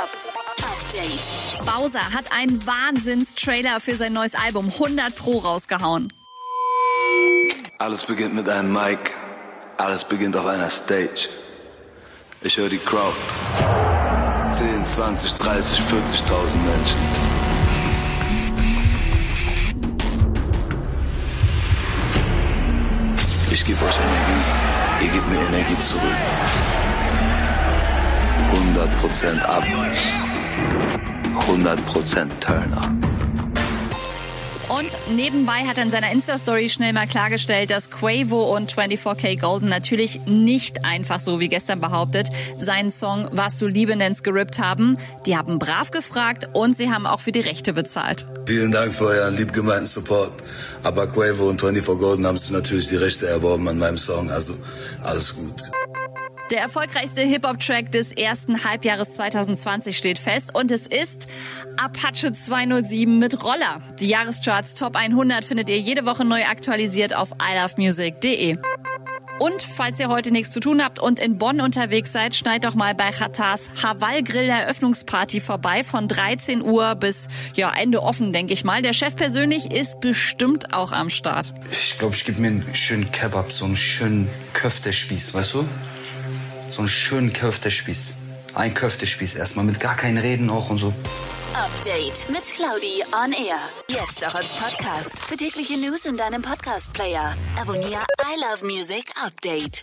Hip-Hop Update. Bowser hat einen Wahnsinns-Trailer für sein neues Album 100 Pro rausgehauen. Alles beginnt mit einem Mic, alles beginnt auf einer Stage. Ich höre die Crowd. 10, 20, 30, 40.000 Menschen. Ich gebe euch Energie, ihr gebt mir Energie zurück. 100% Abwasch. 100% Turner. Und nebenbei hat er in seiner Insta-Story schnell mal klargestellt, dass Quavo und 24K Golden natürlich nicht einfach so wie gestern behauptet seinen Song Was du Liebe nennst gerippt haben. Die haben brav gefragt und sie haben auch für die Rechte bezahlt. Vielen Dank für euren liebgemeinten Support. Aber Quavo und 24 Golden haben sich natürlich die Rechte erworben an meinem Song, also alles gut. Der erfolgreichste Hip-Hop-Track des ersten Halbjahres 2020 steht fest und es ist Apache 207 mit Roller. Die Jahrescharts Top 100 findet ihr jede Woche neu aktualisiert auf ilovemusic.de. Und falls ihr heute nichts zu tun habt und in Bonn unterwegs seid, schneid doch mal bei Chatars Haval Grill Eröffnungsparty vorbei von 13 Uhr bis ja Ende offen, denke ich mal. Der Chef persönlich ist bestimmt auch am Start. Ich glaube, ich gebe mir einen schönen Kebab, so einen schönen Köftespieß, weißt du? So einen schönen Köftespieß. Ein Köftespieß erstmal mit gar keinen Reden auch und so. Update mit Claudi on Air. Jetzt auch als Podcast. Für tägliche News in deinem Podcast-Player. Abonniere I Love Music Update.